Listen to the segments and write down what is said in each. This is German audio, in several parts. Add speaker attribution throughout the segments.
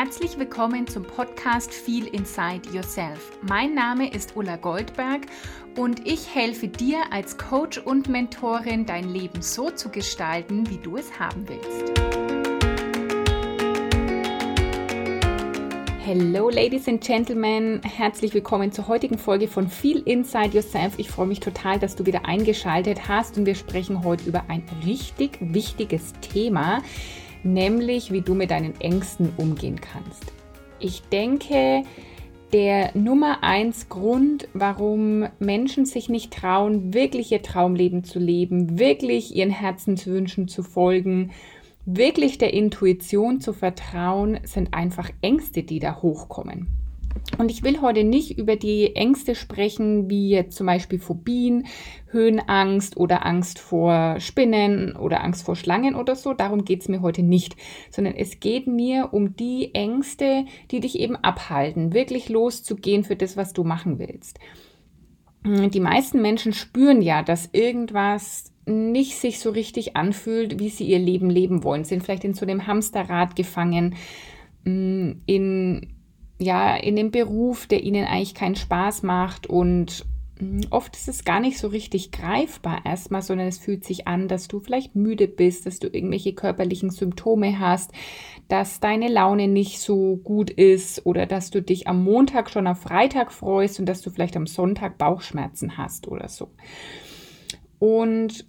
Speaker 1: Herzlich willkommen zum Podcast Feel Inside Yourself. Mein Name ist Ulla Goldberg und ich helfe dir als Coach und Mentorin, dein Leben so zu gestalten, wie du es haben willst. Hello, Ladies and Gentlemen. Herzlich willkommen zur heutigen Folge von Feel Inside Yourself. Ich freue mich total, dass du wieder eingeschaltet hast und wir sprechen heute über ein richtig wichtiges Thema nämlich wie du mit deinen Ängsten umgehen kannst. Ich denke, der Nummer eins Grund, warum Menschen sich nicht trauen, wirklich ihr Traumleben zu leben, wirklich ihren Herzenswünschen zu folgen, wirklich der Intuition zu vertrauen, sind einfach Ängste, die da hochkommen. Und ich will heute nicht über die Ängste sprechen, wie jetzt zum Beispiel Phobien, Höhenangst oder Angst vor Spinnen oder Angst vor Schlangen oder so. Darum geht es mir heute nicht, sondern es geht mir um die Ängste, die dich eben abhalten, wirklich loszugehen für das, was du machen willst. Die meisten Menschen spüren ja, dass irgendwas nicht sich so richtig anfühlt, wie sie ihr Leben leben wollen, sind vielleicht in so einem Hamsterrad gefangen, mm, in ja, in dem Beruf, der ihnen eigentlich keinen Spaß macht und hm, Oft ist es gar nicht so richtig greifbar erstmal, sondern es fühlt sich an, dass du vielleicht müde bist, dass du irgendwelche körperlichen Symptome hast, dass deine Laune nicht so gut ist oder dass du dich am Montag schon auf Freitag freust und dass du vielleicht am Sonntag Bauchschmerzen hast oder so. Und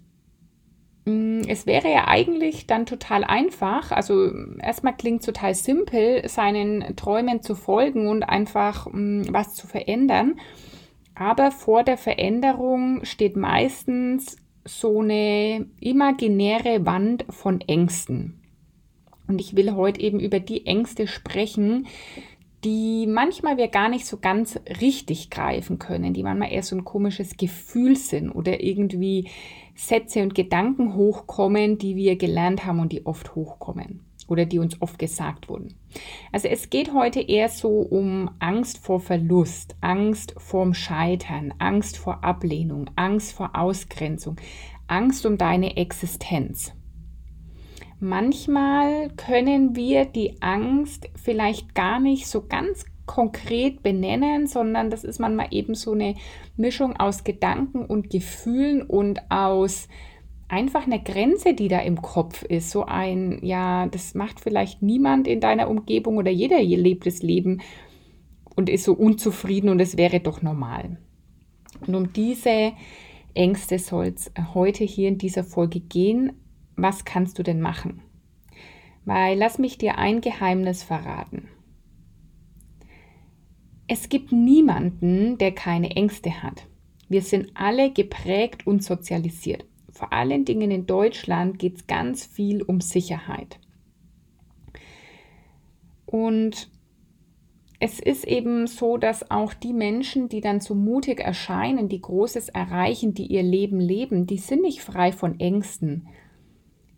Speaker 1: es wäre ja eigentlich dann total einfach, also erstmal klingt total simpel, seinen Träumen zu folgen und einfach mm, was zu verändern. Aber vor der Veränderung steht meistens so eine imaginäre Wand von Ängsten. Und ich will heute eben über die Ängste sprechen, die manchmal wir gar nicht so ganz richtig greifen können, die manchmal eher so ein komisches Gefühl sind oder irgendwie Sätze und Gedanken hochkommen, die wir gelernt haben und die oft hochkommen oder die uns oft gesagt wurden. Also es geht heute eher so um Angst vor Verlust, Angst vorm Scheitern, Angst vor Ablehnung, Angst vor Ausgrenzung, Angst um deine Existenz. Manchmal können wir die Angst vielleicht gar nicht so ganz konkret benennen, sondern das ist manchmal eben so eine Mischung aus Gedanken und Gefühlen und aus einfach einer Grenze, die da im Kopf ist. So ein, ja, das macht vielleicht niemand in deiner Umgebung oder jeder lebt das Leben und ist so unzufrieden und es wäre doch normal. Und um diese Ängste soll es heute hier in dieser Folge gehen was kannst du denn machen? Weil lass mich dir ein Geheimnis verraten. Es gibt niemanden, der keine Ängste hat. Wir sind alle geprägt und sozialisiert. Vor allen Dingen in Deutschland geht es ganz viel um Sicherheit. Und es ist eben so, dass auch die Menschen, die dann so mutig erscheinen, die Großes erreichen, die ihr Leben leben, die sind nicht frei von Ängsten,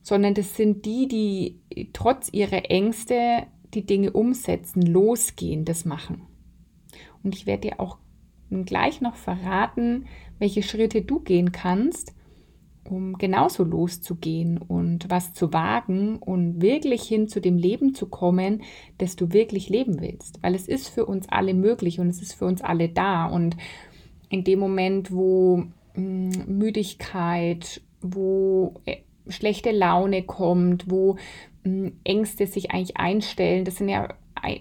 Speaker 1: sondern das sind die, die trotz ihrer Ängste die Dinge umsetzen, losgehen, das machen. Und ich werde dir auch gleich noch verraten, welche Schritte du gehen kannst, um genauso loszugehen und was zu wagen und wirklich hin zu dem Leben zu kommen, das du wirklich leben willst. Weil es ist für uns alle möglich und es ist für uns alle da. Und in dem Moment, wo hm, Müdigkeit, wo äh, schlechte Laune kommt, wo mh, hm, Ängste sich eigentlich einstellen. Das sind ja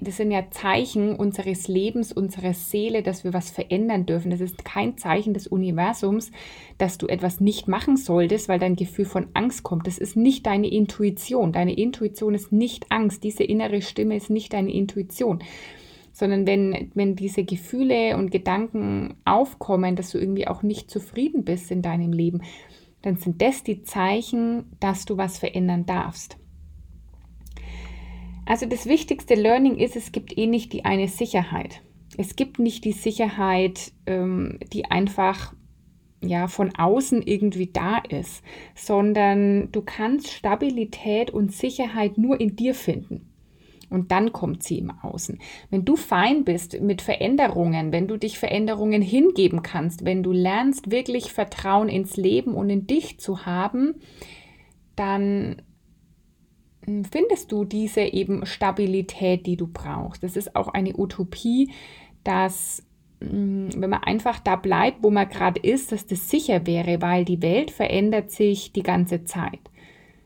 Speaker 1: das sind ja Zeichen unseres Lebens, unserer Seele, dass wir was verändern dürfen. Das ist kein Zeichen des Universums, dass du etwas nicht machen solltest, weil dein Gefühl von Angst kommt. Das ist nicht deine Intuition. Deine Intuition ist nicht Angst. Diese innere Stimme ist nicht deine Intuition. Sondern wenn, wenn diese Gefühle und Gedanken aufkommen, dass du irgendwie auch nicht zufrieden bist in deinem Leben, dann sind das die Zeichen, dass du was verändern darfst. Also das wichtigste Learning ist, es gibt eh nicht die eine Sicherheit. Es gibt nicht die Sicherheit, ähm, die einfach ja von außen irgendwie da ist, sondern du kannst Stabilität und Sicherheit nur in dir finden und dann kommt sie im Außen. Wenn du fein bist mit Veränderungen, wenn du dich Veränderungen hingeben kannst, wenn du lernst wirklich Vertrauen ins Leben und in dich zu haben, dann findest du diese eben Stabilität, die du brauchst. Das ist auch eine Utopie, dass hm, wenn man einfach da bleibt, wo man gerade ist, dass das sicher wäre, weil die Welt verändert sich die ganze Zeit.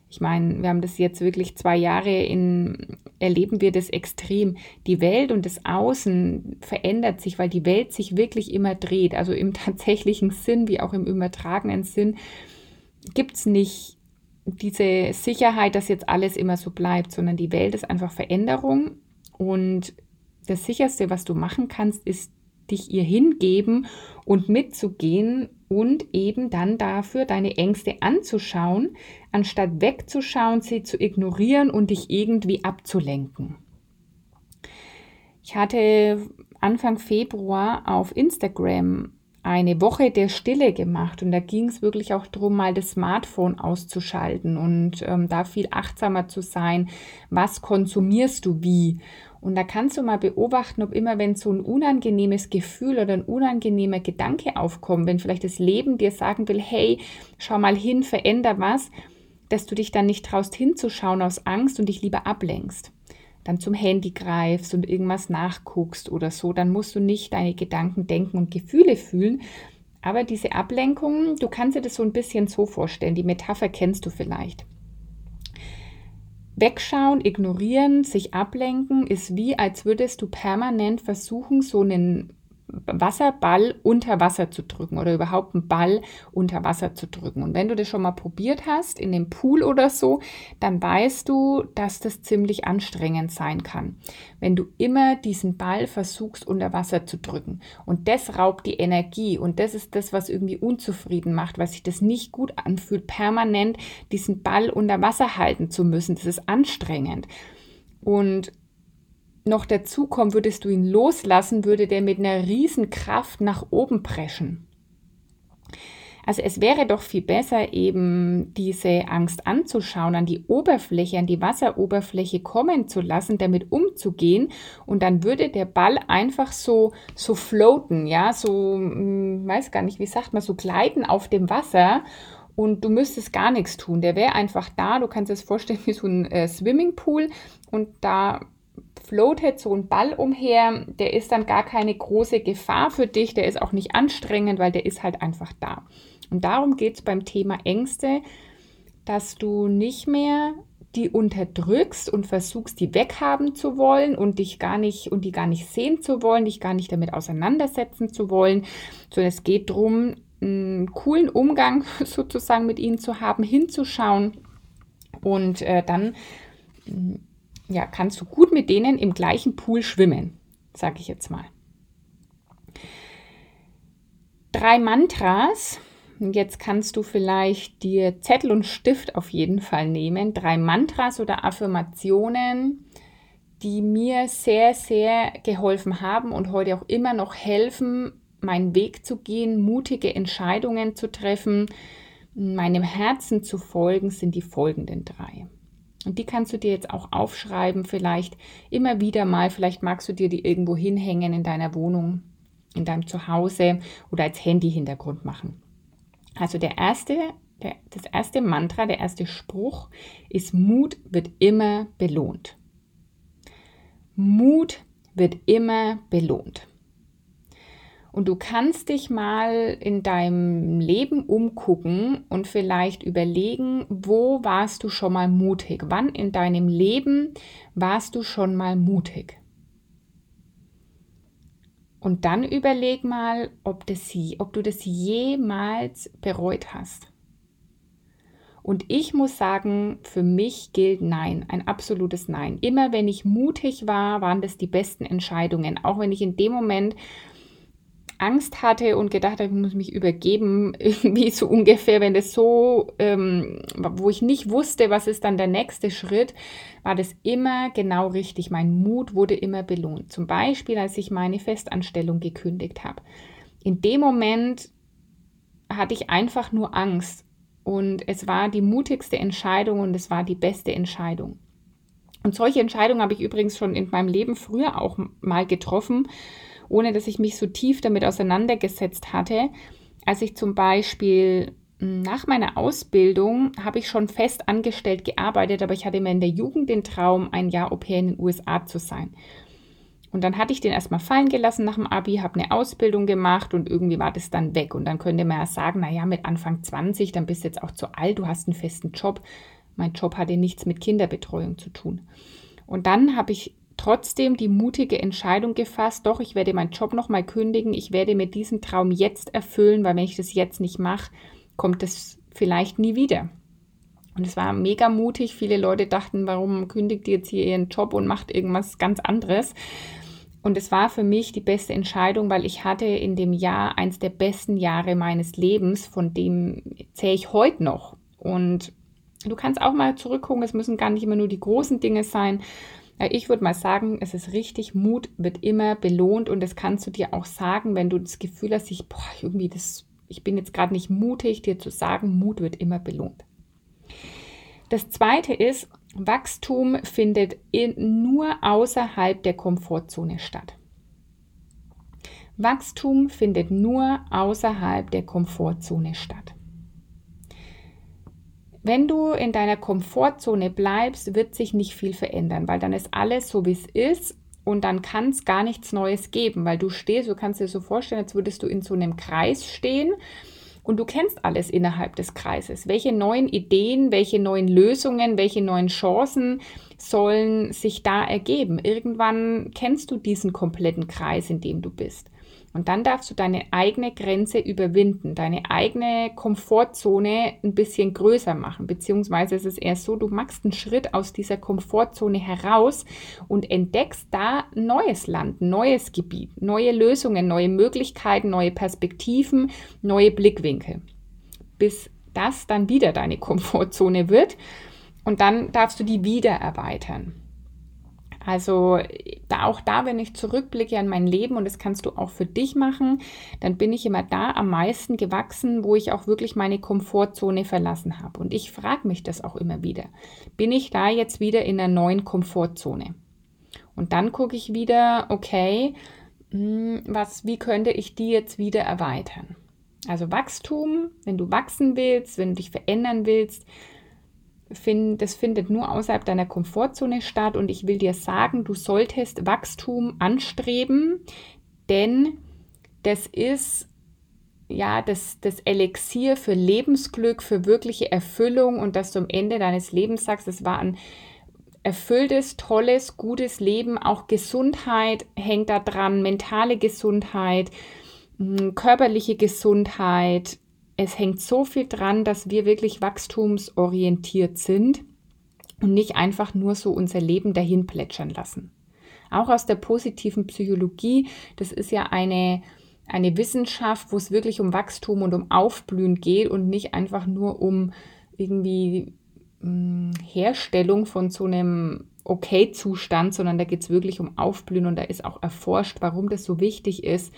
Speaker 1: Ich meine, wir haben das jetzt wirklich zwei Jahre in, erleben wir das extrem. Die Welt und das Außen verändert sich, weil die Welt sich wirklich immer dreht. Also im tatsächlichen Sinn wie auch im übertragenen Sinn gibt es nicht diese Sicherheit, dass jetzt alles immer so bleibt, sondern die Welt ist einfach Veränderung und das Sicherste, was du machen kannst, ist dich ihr hingeben und mitzugehen und eben dann dafür deine Ängste anzuschauen, anstatt wegzuschauen, sie zu ignorieren und dich irgendwie abzulenken. Ich hatte Anfang Februar auf Instagram eine Woche der Stille gemacht und da ging es wirklich auch darum, mal das Smartphone auszuschalten und ähm, da viel achtsamer zu sein. Was konsumierst du wie? Und da kannst du mal beobachten, ob immer, wenn so ein unangenehmes Gefühl oder ein unangenehmer Gedanke aufkommt, wenn vielleicht das Leben dir sagen will, hey, schau mal hin, veränder was, dass du dich dann nicht traust hinzuschauen aus Angst und dich lieber ablenkst. Dann zum Handy greifst und irgendwas nachguckst oder so, dann musst du nicht deine Gedanken denken und Gefühle fühlen. Aber diese Ablenkung, du kannst dir das so ein bisschen so vorstellen, die Metapher kennst du vielleicht. Wegschauen, ignorieren, sich ablenken ist wie, als würdest du permanent versuchen, so einen Wasserball unter Wasser zu drücken oder überhaupt einen Ball unter Wasser zu drücken. Und wenn du das schon mal probiert hast, in dem Pool oder so, dann weißt du, dass das ziemlich anstrengend sein kann. Wenn du immer diesen Ball versuchst unter Wasser zu drücken. Und das raubt die Energie. Und das ist das, was irgendwie unzufrieden macht, was sich das nicht gut anfühlt, permanent diesen Ball unter Wasser halten zu müssen. Das ist anstrengend. Und noch dazu kommt, würdest du ihn loslassen, würde der mit einer Kraft nach oben preschen. Also es wäre doch viel besser, eben diese Angst anzuschauen, an die Oberfläche, an die Wasseroberfläche kommen zu lassen, damit umzugehen und dann würde der Ball einfach so so floaten, ja, so hm, weiß gar nicht, wie sagt man, so gleiten auf dem Wasser und du müsstest gar nichts tun. Der wäre einfach da. Du kannst es vorstellen wie so ein äh, Swimmingpool und da floatet so ein Ball umher, der ist dann gar keine große Gefahr für dich, der ist auch nicht anstrengend, weil der ist halt einfach da. Und darum geht es beim Thema Ängste, dass du nicht mehr die unterdrückst und versuchst, die weghaben zu wollen und dich gar nicht und die gar nicht sehen zu wollen, dich gar nicht damit auseinandersetzen zu wollen, sondern es geht darum, einen coolen Umgang sozusagen mit ihnen zu haben, hinzuschauen und äh, dann ja, kannst du gut mit denen im gleichen Pool schwimmen, sage ich jetzt mal. Drei Mantras. Jetzt kannst du vielleicht dir Zettel und Stift auf jeden Fall nehmen. Drei Mantras oder Affirmationen, die mir sehr, sehr geholfen haben und heute auch immer noch helfen, meinen Weg zu gehen, mutige Entscheidungen zu treffen, meinem Herzen zu folgen, sind die folgenden drei. Und die kannst du dir jetzt auch aufschreiben, vielleicht immer wieder mal. Vielleicht magst du dir die irgendwo hinhängen in deiner Wohnung, in deinem Zuhause oder als Handy-Hintergrund machen. Also der erste, der, das erste Mantra, der erste Spruch ist, Mut wird immer belohnt. Mut wird immer belohnt. Und du kannst dich mal in deinem Leben umgucken und vielleicht überlegen, wo warst du schon mal mutig? Wann in deinem Leben warst du schon mal mutig? Und dann überleg mal, ob, das, ob du das jemals bereut hast. Und ich muss sagen, für mich gilt Nein, ein absolutes Nein. Immer wenn ich mutig war, waren das die besten Entscheidungen. Auch wenn ich in dem Moment Angst hatte und gedacht habe, ich muss mich übergeben, irgendwie so ungefähr, wenn das so, ähm, wo ich nicht wusste, was ist dann der nächste Schritt, war das immer genau richtig. Mein Mut wurde immer belohnt. Zum Beispiel, als ich meine Festanstellung gekündigt habe. In dem Moment hatte ich einfach nur Angst und es war die mutigste Entscheidung und es war die beste Entscheidung. Und solche Entscheidungen habe ich übrigens schon in meinem Leben früher auch mal getroffen ohne dass ich mich so tief damit auseinandergesetzt hatte, als ich zum Beispiel nach meiner Ausbildung habe ich schon fest angestellt gearbeitet, aber ich hatte mir in der Jugend den Traum, ein Jahr Au pair in den USA zu sein. Und dann hatte ich den erstmal fallen gelassen nach dem Abi, habe eine Ausbildung gemacht und irgendwie war das dann weg. Und dann könnte man ja sagen, naja, mit Anfang 20, dann bist du jetzt auch zu alt, du hast einen festen Job. Mein Job hatte nichts mit Kinderbetreuung zu tun. Und dann habe ich trotzdem die mutige Entscheidung gefasst, doch, ich werde meinen Job nochmal kündigen, ich werde mir diesen Traum jetzt erfüllen, weil wenn ich das jetzt nicht mache, kommt es vielleicht nie wieder. Und es war mega mutig. Viele Leute dachten, warum kündigt ihr jetzt hier ihren Job und macht irgendwas ganz anderes? Und es war für mich die beste Entscheidung, weil ich hatte in dem Jahr eins der besten Jahre meines Lebens, von dem zähle ich heute noch. Und du kannst auch mal zurückgucken, es müssen gar nicht immer nur die großen Dinge sein. Ich würde mal sagen, es ist richtig, Mut wird immer belohnt und das kannst du dir auch sagen, wenn du das Gefühl hast, ich, boah, irgendwie das ich bin jetzt gerade nicht mutig, dir zu sagen, Mut wird immer belohnt. Das zweite ist, Wachstum findet in, nur außerhalb der Komfortzone statt. Wachstum findet nur außerhalb der Komfortzone statt. Wenn du in deiner Komfortzone bleibst, wird sich nicht viel verändern, weil dann ist alles so, wie es ist und dann kann es gar nichts Neues geben, weil du stehst, du kannst dir so vorstellen, als würdest du in so einem Kreis stehen und du kennst alles innerhalb des Kreises. Welche neuen Ideen, welche neuen Lösungen, welche neuen Chancen sollen sich da ergeben? Irgendwann kennst du diesen kompletten Kreis, in dem du bist. Und dann darfst du deine eigene Grenze überwinden, deine eigene Komfortzone ein bisschen größer machen. Beziehungsweise ist es eher so, du machst einen Schritt aus dieser Komfortzone heraus und entdeckst da neues Land, neues Gebiet, neue Lösungen, neue Möglichkeiten, neue Perspektiven, neue Blickwinkel. Bis das dann wieder deine Komfortzone wird. Und dann darfst du die wieder erweitern. Also da, auch da, wenn ich zurückblicke an mein Leben und das kannst du auch für dich machen, dann bin ich immer da am meisten gewachsen, wo ich auch wirklich meine Komfortzone verlassen habe. Und ich frage mich das auch immer wieder. Bin ich da jetzt wieder in einer neuen Komfortzone? Und dann gucke ich wieder, okay, hm, was, wie könnte ich die jetzt wieder erweitern? Also Wachstum, wenn du wachsen willst, wenn du dich verändern willst, find, das findet nur außerhalb deiner Komfortzone statt. Und ich will dir sagen, du solltest Wachstum anstreben, denn das ist ja das, das Elixier für Lebensglück, für wirkliche Erfüllung. Und dass du am Ende deines Lebens sagst, es war ein erfülltes, tolles, gutes Leben, auch Gesundheit hängt da dran, mentale Gesundheit, körperliche Gesundheit, es hängt so viel dran, dass wir wirklich wachstumsorientiert sind und nicht einfach nur so unser Leben dahin plätschern lassen. Auch aus der positiven Psychologie, das ist ja eine, eine Wissenschaft, wo es wirklich um Wachstum und um Aufblühen geht und nicht einfach nur um irgendwie mh, hm, Herstellung von so einem Okay-Zustand, sondern da geht es wirklich um Aufblühen und da ist auch erforscht, warum das so wichtig ist,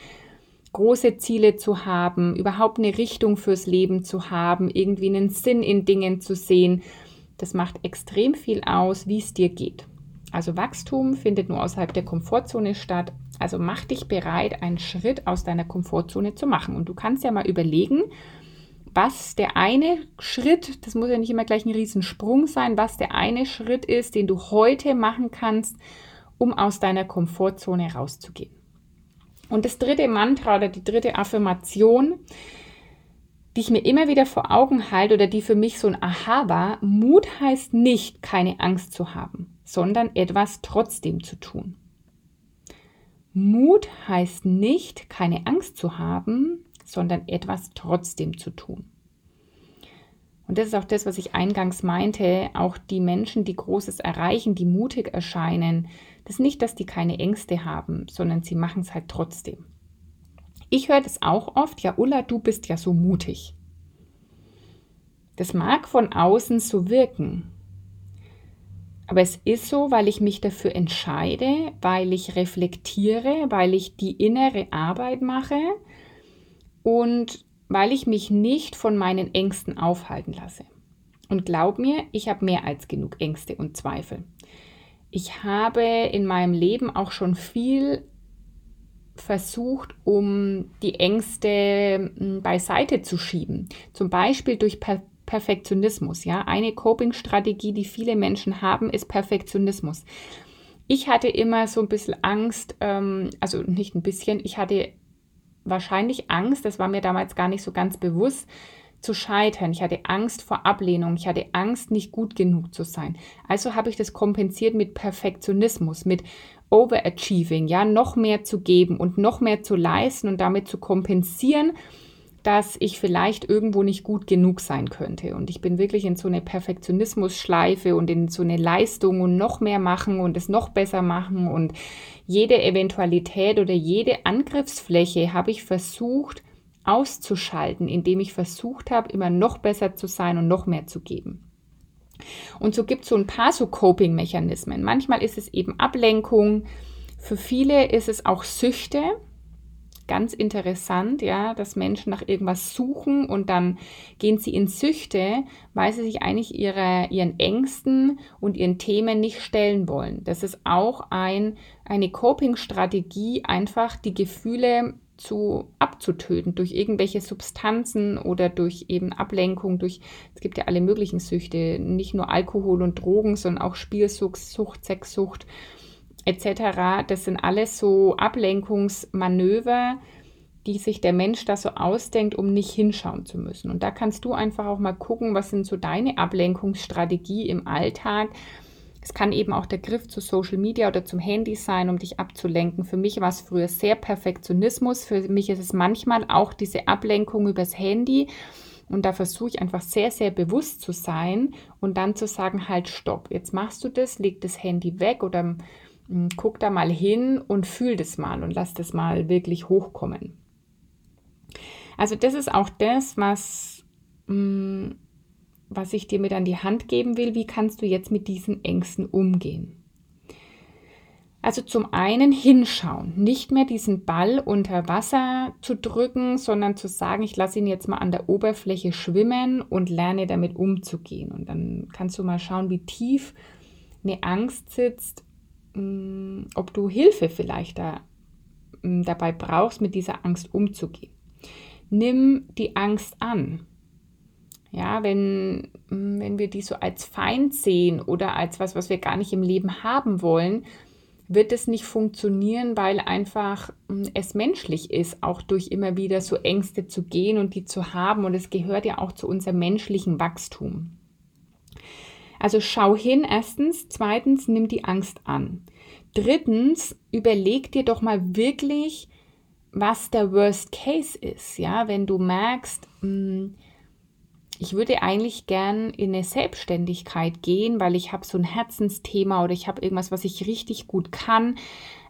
Speaker 1: große Ziele zu haben, überhaupt eine Richtung fürs Leben zu haben, irgendwie einen Sinn in Dingen zu sehen. Das macht extrem viel aus, wie es dir geht. Also Wachstum findet nur außerhalb der Komfortzone statt. Also mach dich bereit, einen Schritt aus deiner Komfortzone zu machen. Und du kannst ja mal überlegen, was der eine Schritt, das muss ja nicht immer gleich ein Riesensprung sein, was der eine Schritt ist, den du heute machen kannst, um aus deiner Komfortzone rauszugehen. Und das dritte Mantra oder die dritte Affirmation, die ich mir immer wieder vor Augen halte oder die für mich so ein Aha war, Mut heißt nicht, keine Angst zu haben, sondern etwas trotzdem zu tun. Mut heißt nicht, keine Angst zu haben, sondern etwas trotzdem zu tun. Und das ist auch das, was ich eingangs meinte, auch die Menschen, die Großes erreichen, die mutig erscheinen, das ist nicht, dass die keine Ängste haben, sondern sie machen es halt trotzdem. Ich höre das auch oft, ja Ulla, du bist ja so mutig. Das mag von außen so wirken, aber es ist so, weil ich mich dafür entscheide, weil ich reflektiere, weil ich die innere Arbeit mache und weil ich mich nicht von meinen Ängsten aufhalten lasse. Und glaub mir, ich habe mehr als genug Ängste und Zweifel ich habe in meinem Leben auch schon viel versucht, um die Ängste hm, beiseite zu schieben. Zum Beispiel durch per Perfektionismus. Ja, eine Coping-Strategie, die viele Menschen haben, ist Perfektionismus. Ich hatte immer so ein bisschen Angst, ähm, also nicht ein bisschen, ich hatte wahrscheinlich Angst, das war mir damals gar nicht so ganz bewusst, zu scheitern. Ich hatte Angst vor Ablehnung. Ich hatte Angst, nicht gut genug zu sein. Also habe ich das kompensiert mit Perfektionismus, mit Overachieving, ja, noch mehr zu geben und noch mehr zu leisten und damit zu kompensieren, dass ich vielleicht irgendwo nicht gut genug sein könnte. Und ich bin wirklich in so eine Perfektionismus-Schleife und in so eine Leistung und noch mehr machen und es noch besser machen und jede Eventualität oder jede Angriffsfläche habe ich versucht auszuschalten, indem ich versucht habe, immer noch besser zu sein und noch mehr zu geben. Und so gibt es so ein paar so Coping-Mechanismen. Manchmal ist es eben Ablenkung. Für viele ist es auch Süchte. Ganz interessant, ja, dass Menschen nach irgendwas suchen und dann gehen sie in Süchte, weil sie sich eigentlich ihre, ihren Ängsten und ihren Themen nicht stellen wollen. Das ist auch ein, eine Coping-Strategie, einfach die Gefühle zu abzutöten durch irgendwelche Substanzen oder durch eben Ablenkung, durch, es gibt ja alle möglichen Süchte, nicht nur Alkohol und Drogen, sondern auch Spielsucht, Sucht, Sexsucht etc. Das sind alles so Ablenkungsmanöver, die sich der Mensch da so ausdenkt, um nicht hinschauen zu müssen. Und da kannst du einfach auch mal gucken, was sind so deine Ablenkungsstrategie im Alltag, es kann eben auch der Griff zu Social Media oder zum Handy sein, um dich abzulenken. Für mich war es früher sehr Perfektionismus. Für mich ist es manchmal auch diese Ablenkung übers Handy. Und da versuche ich einfach sehr, sehr bewusst zu sein und dann zu sagen, halt, stopp, jetzt machst du das, leg das Handy weg oder hm, guck da mal hin und fühl das mal und lass das mal wirklich hochkommen. Also das ist auch das, was mh, hm, was ich dir mit an die Hand geben will, wie kannst du jetzt mit diesen Ängsten umgehen? Also zum einen hinschauen, nicht mehr diesen Ball unter Wasser zu drücken, sondern zu sagen, ich lasse ihn jetzt mal an der Oberfläche schwimmen und lerne damit umzugehen. Und dann kannst du mal schauen, wie tief eine Angst sitzt, mm, ob du Hilfe vielleicht da, mm, dabei brauchst, mit dieser Angst umzugehen. Nimm die Angst an. Ja, wenn, mm, wenn wir die so als Feind sehen oder als was, was wir gar nicht im Leben haben wollen, wird es nicht funktionieren, weil einfach mm, es menschlich ist, auch durch immer wieder so Ängste zu gehen und die zu haben. Und es gehört ja auch zu unserem menschlichen Wachstum. Also schau hin, erstens. Zweitens, nimm die Angst an. Drittens, überleg dir doch mal wirklich, was der Worst Case ist. Ja, wenn du merkst, mh, mm, ich würde eigentlich gern in eine Selbstständigkeit gehen, weil ich habe so ein Herzensthema oder ich habe irgendwas, was ich richtig gut kann,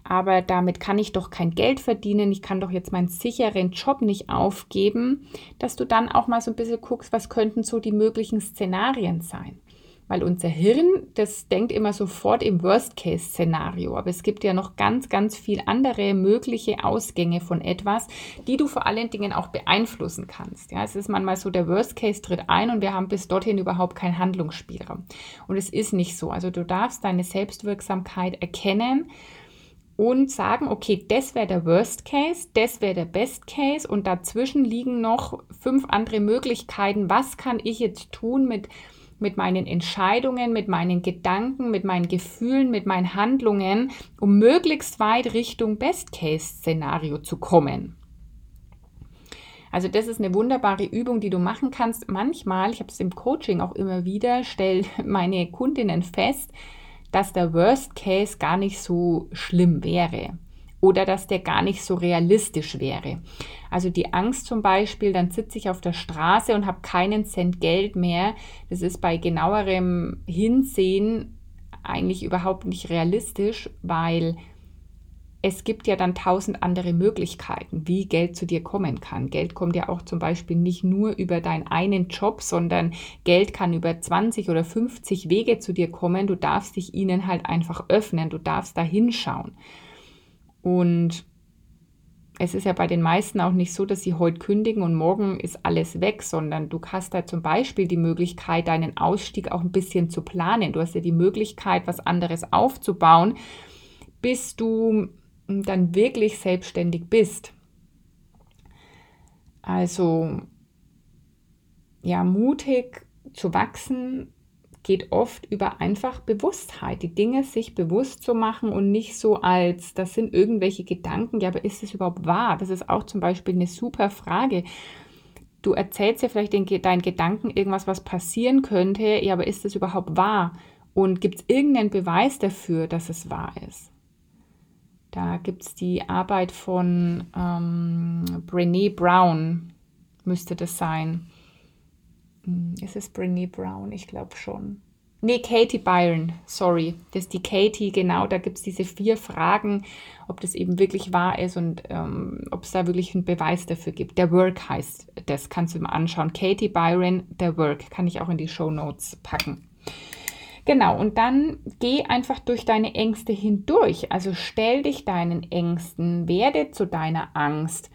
Speaker 1: aber damit kann ich doch kein Geld verdienen, ich kann doch jetzt meinen sicheren Job nicht aufgeben, dass du dann auch mal so ein bisschen guckst, was könnten so die möglichen Szenarien sein. Weil unser Hirn, das denkt immer sofort im Worst-Case-Szenario. Aber es gibt ja noch ganz, ganz viel andere mögliche Ausgänge von etwas, die du vor allen Dingen auch beeinflussen kannst. Ja, es ist manchmal so, der Worst-Case tritt ein und wir haben bis dorthin überhaupt keinen Handlungsspielraum. Und es ist nicht so. Also du darfst deine Selbstwirksamkeit erkennen und sagen, okay, das wäre der Worst Case, das wäre der Best Case und dazwischen liegen noch fünf andere Möglichkeiten. Was kann ich jetzt tun mit mit meinen Entscheidungen, mit meinen Gedanken, mit meinen Gefühlen, mit meinen Handlungen, um möglichst weit Richtung Best-Case-Szenario zu kommen. Also das ist eine wunderbare Übung, die du machen kannst. Manchmal, ich habe es im Coaching auch immer wieder, stellen meine Kundinnen fest, dass der Worst Case gar nicht so schlimm wäre oder dass der gar nicht so realistisch wäre. Also die Angst zum Beispiel, dann sitze ich auf der Straße und habe keinen Cent Geld mehr. Das ist bei genauerem Hinsehen eigentlich überhaupt nicht realistisch, weil es gibt ja dann tausend andere Möglichkeiten, wie Geld zu dir kommen kann. Geld kommt ja auch zum Beispiel nicht nur über deinen einen Job, sondern Geld kann über 20 oder 50 Wege zu dir kommen. Du darfst dich ihnen halt einfach öffnen, du darfst da hinschauen. Und es ist ja bei den meisten auch nicht so, dass sie heute kündigen und morgen ist alles weg, sondern du hast da zum Beispiel die Möglichkeit, deinen Ausstieg auch ein bisschen zu planen. Du hast ja die Möglichkeit, was anderes aufzubauen, bis du dann wirklich selbstständig bist. Also ja, mutig zu wachsen geht oft über einfach Bewusstheit, die Dinge sich bewusst zu machen und nicht so als, das sind irgendwelche Gedanken, ja, aber ist es überhaupt wahr? Das ist auch zum Beispiel eine super Frage. Du erzählst ja vielleicht den, deinen Gedanken irgendwas, was passieren könnte, ja, aber ist es überhaupt wahr? Und gibt es irgendeinen Beweis dafür, dass es wahr ist? Da gibt es die Arbeit von ähm, Brené Brown, müsste das sein ist es Brené Brown? Ich glaube schon. Nee, Katie Byron, sorry. Das ist die Katie, genau. Da gibt es diese vier Fragen, ob das eben wirklich wahr ist und ähm, ob es da wirklich einen Beweis dafür gibt. Der Work heißt das, kannst du mal anschauen. Katie Byron, der Work, kann ich auch in die Show Notes packen. Genau, und dann geh einfach durch deine Ängste hindurch. Also stell dich deinen Ängsten, werde zu deiner Angst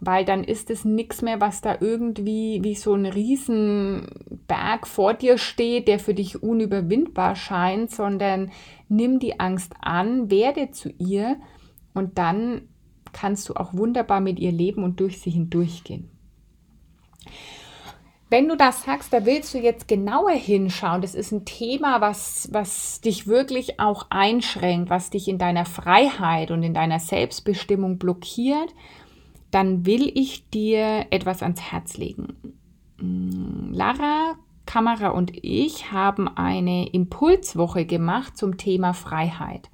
Speaker 1: weil dann ist es nichts mehr, was da irgendwie wie so ein Riesenberg vor dir steht, der für dich unüberwindbar scheint, sondern nimm die Angst an, werde zu ihr und dann kannst du auch wunderbar mit ihr leben und durch sie hindurchgehen. Wenn du das sagst, da willst du jetzt genauer hinschauen. Das ist ein Thema, was, was dich wirklich auch einschränkt, was dich in deiner Freiheit und in deiner Selbstbestimmung blockiert dann will ich dir etwas ans Herz legen. Mm, Lara, Kamera und ich haben eine Impulswoche gemacht zum Thema Freiheit.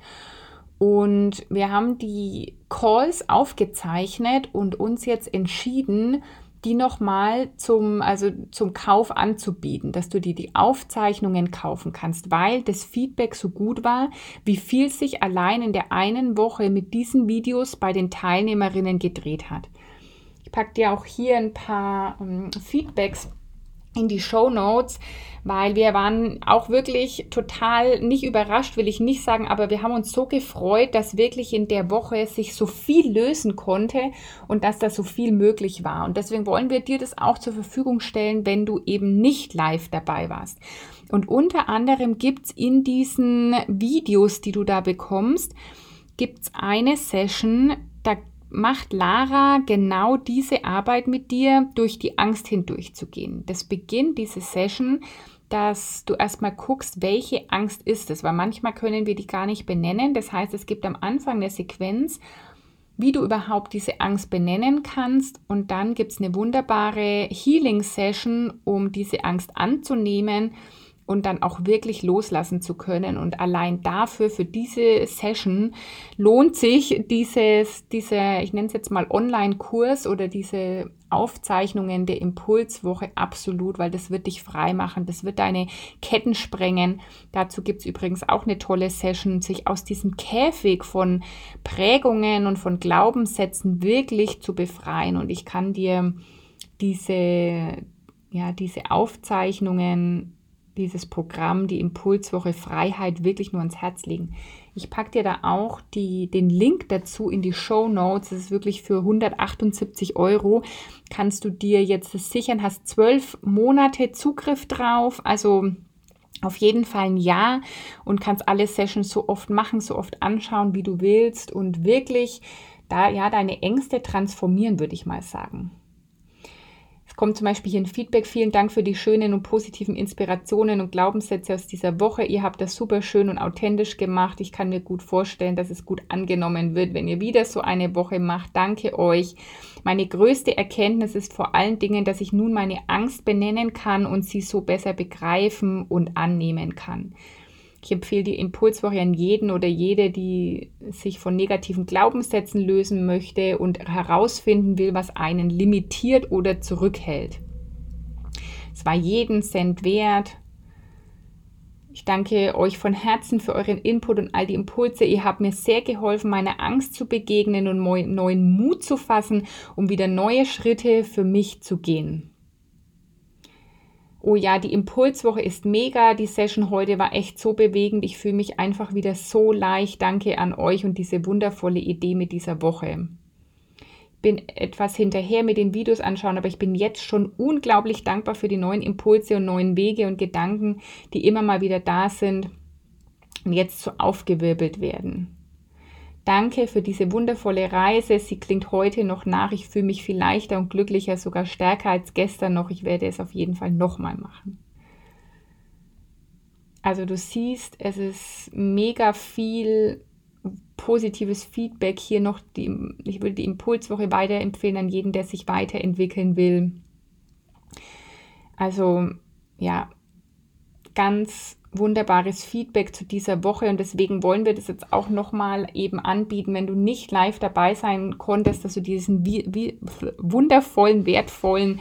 Speaker 1: Und wir haben die Calls aufgezeichnet und uns jetzt entschieden, die nochmal zum, also zum Kauf anzubieten, dass du dir die Aufzeichnungen kaufen kannst, weil das Feedback so gut war, wie viel sich allein in der einen Woche mit diesen Videos bei den Teilnehmerinnen gedreht hat. Ich packe dir auch hier ein paar ähm, Feedbacks in die Show Notes, weil wir waren auch wirklich total nicht überrascht, will ich nicht sagen, aber wir haben uns so gefreut, dass wirklich in der Woche sich so viel lösen konnte und dass da so viel möglich war. Und deswegen wollen wir dir das auch zur Verfügung stellen, wenn du eben nicht live dabei warst. Und unter anderem gibt es in diesen Videos, die du da bekommst, gibt es eine Session, da macht Lara genau diese Arbeit mit dir, durch die Angst hindurchzugehen. Das beginnt diese Session, dass du erstmal guckst, welche Angst ist es, weil manchmal können wir die gar nicht benennen. Das heißt, es gibt am Anfang eine Sequenz, wie du überhaupt diese Angst benennen kannst. Und dann gibt es eine wunderbare Healing-Session, um diese Angst anzunehmen und dann auch wirklich loslassen zu können. Und allein dafür, für diese Session, lohnt sich dieses, diese, ich nenne es jetzt mal Online-Kurs oder diese Aufzeichnungen der Impulswoche absolut, weil das wird dich frei machen, das wird deine Ketten sprengen. Dazu gibt es übrigens auch eine tolle Session, sich aus diesem Käfig von Prägungen und von Glaubenssätzen wirklich zu befreien. Und ich kann dir diese, ja, diese Aufzeichnungen dieses Programm, die Impulswoche Freiheit, wirklich nur ans Herz legen. Ich packe dir da auch die, den Link dazu in die Show Notes. Das ist wirklich für 178 Euro. Kannst du dir jetzt das sichern, hast zwölf Monate Zugriff drauf. Also auf jeden Fall ein Ja und kannst alle Sessions so oft machen, so oft anschauen, wie du willst und wirklich da ja deine Ängste transformieren, würde ich mal sagen. Es kommt zum Beispiel hier ein Feedback. Vielen Dank für die schönen und positiven Inspirationen und Glaubenssätze aus dieser Woche. Ihr habt das super schön und authentisch gemacht. Ich kann mir gut vorstellen, dass es gut angenommen wird, wenn ihr wieder so eine Woche macht. Danke euch. Meine größte Erkenntnis ist vor allen Dingen, dass ich nun meine Angst benennen kann und sie so besser begreifen und annehmen kann. Ich empfehle die Impulswoche an jeden oder jede, die sich von negativen Glaubenssätzen lösen möchte und herausfinden will, was einen limitiert oder zurückhält. Es war jeden Cent wert. Ich danke euch von Herzen für euren Input und all die Impulse. Ihr habt mir sehr geholfen, meiner Angst zu begegnen und neuen Mut zu fassen, um wieder neue Schritte für mich zu gehen oh ja, die Impulswoche ist mega, die Session heute war echt so bewegend, ich fühle mich einfach wieder so leicht. Danke an euch und diese wundervolle Idee mit dieser Woche. Ich bin etwas hinterher mit den Videos anschauen, aber ich bin jetzt schon unglaublich dankbar für die neuen Impulse und neuen Wege und Gedanken, die immer mal wieder da sind und jetzt so aufgewirbelt werden. Danke für diese wundervolle Reise. Sie klingt heute noch nach. Ich fühle mich viel leichter und glücklicher, sogar stärker als gestern noch. Ich werde es auf jeden Fall nochmal machen. Also du siehst, es ist mega viel positives Feedback hier noch. Die, ich würde die Impulswoche weiterempfehlen an jeden, der sich weiterentwickeln will. Also ja, ganz wunderbares Feedback zu dieser Woche und deswegen wollen wir das jetzt auch nochmal eben anbieten, wenn du nicht live dabei sein konntest, dass du diesen wie, wie wundervollen, wertvollen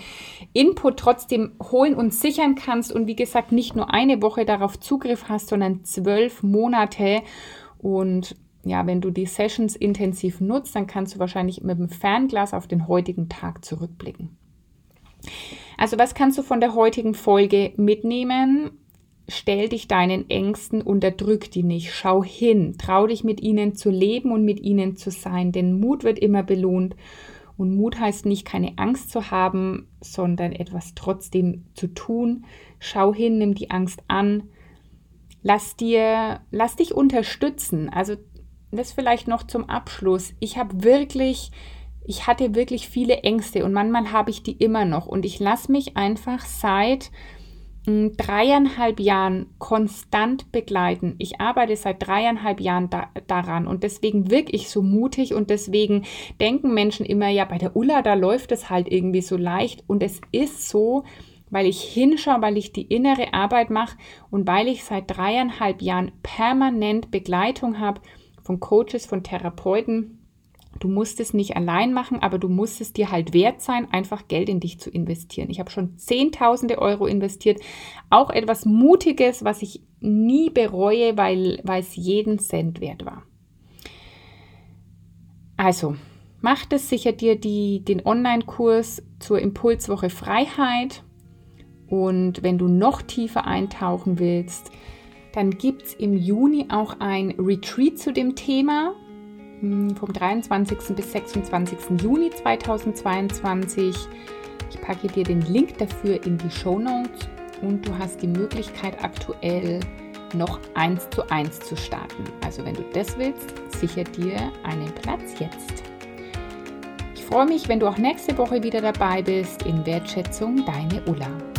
Speaker 1: Input trotzdem holen und sichern kannst und wie gesagt nicht nur eine Woche darauf Zugriff hast, sondern zwölf Monate und ja, wenn du die Sessions intensiv nutzt, dann kannst du wahrscheinlich mit dem Fernglas auf den heutigen Tag zurückblicken. Also was kannst du von der heutigen Folge mitnehmen? Stell dich deinen Ängsten, unterdrück die nicht, schau hin, trau dich mit ihnen zu leben und mit ihnen zu sein, denn Mut wird immer belohnt und Mut heißt nicht, keine Angst zu haben, sondern etwas trotzdem zu tun. Schau hin, nimm die Angst an, lass dir, lass dich unterstützen. Also das vielleicht noch zum Abschluss. Ich habe wirklich, ich hatte wirklich viele Ängste und manchmal habe ich die immer noch und ich lasse mich einfach seit dreieinhalb Jahren konstant begleiten. Ich arbeite seit dreieinhalb Jahren da, daran und deswegen wirke ich so mutig und deswegen denken Menschen immer, ja, bei der Ulla, da läuft es halt irgendwie so leicht und es ist so, weil ich hinschaue, weil ich die innere Arbeit mache und weil ich seit dreieinhalb Jahren permanent Begleitung habe von Coaches, von Therapeuten. Du musst es nicht allein machen, aber du musst es dir halt wert sein, einfach Geld in dich zu investieren. Ich habe schon Zehntausende Euro investiert. Auch etwas Mutiges, was ich nie bereue, weil, weil es jeden Cent wert war. Also, mach das sicher dir die, den Online-Kurs zur Impulswoche Freiheit. Und wenn du noch tiefer eintauchen willst, dann gibt es im Juni auch ein Retreat zu dem Thema vom 23. bis 26. Juni 2022. Ich packe dir den Link dafür in die Show Notes und du hast die Möglichkeit aktuell noch eins zu eins zu starten. Also wenn du das willst, sicher dir einen Platz jetzt. Ich freue mich, wenn du auch nächste Woche wieder dabei bist. In Wertschätzung, deine Ulla.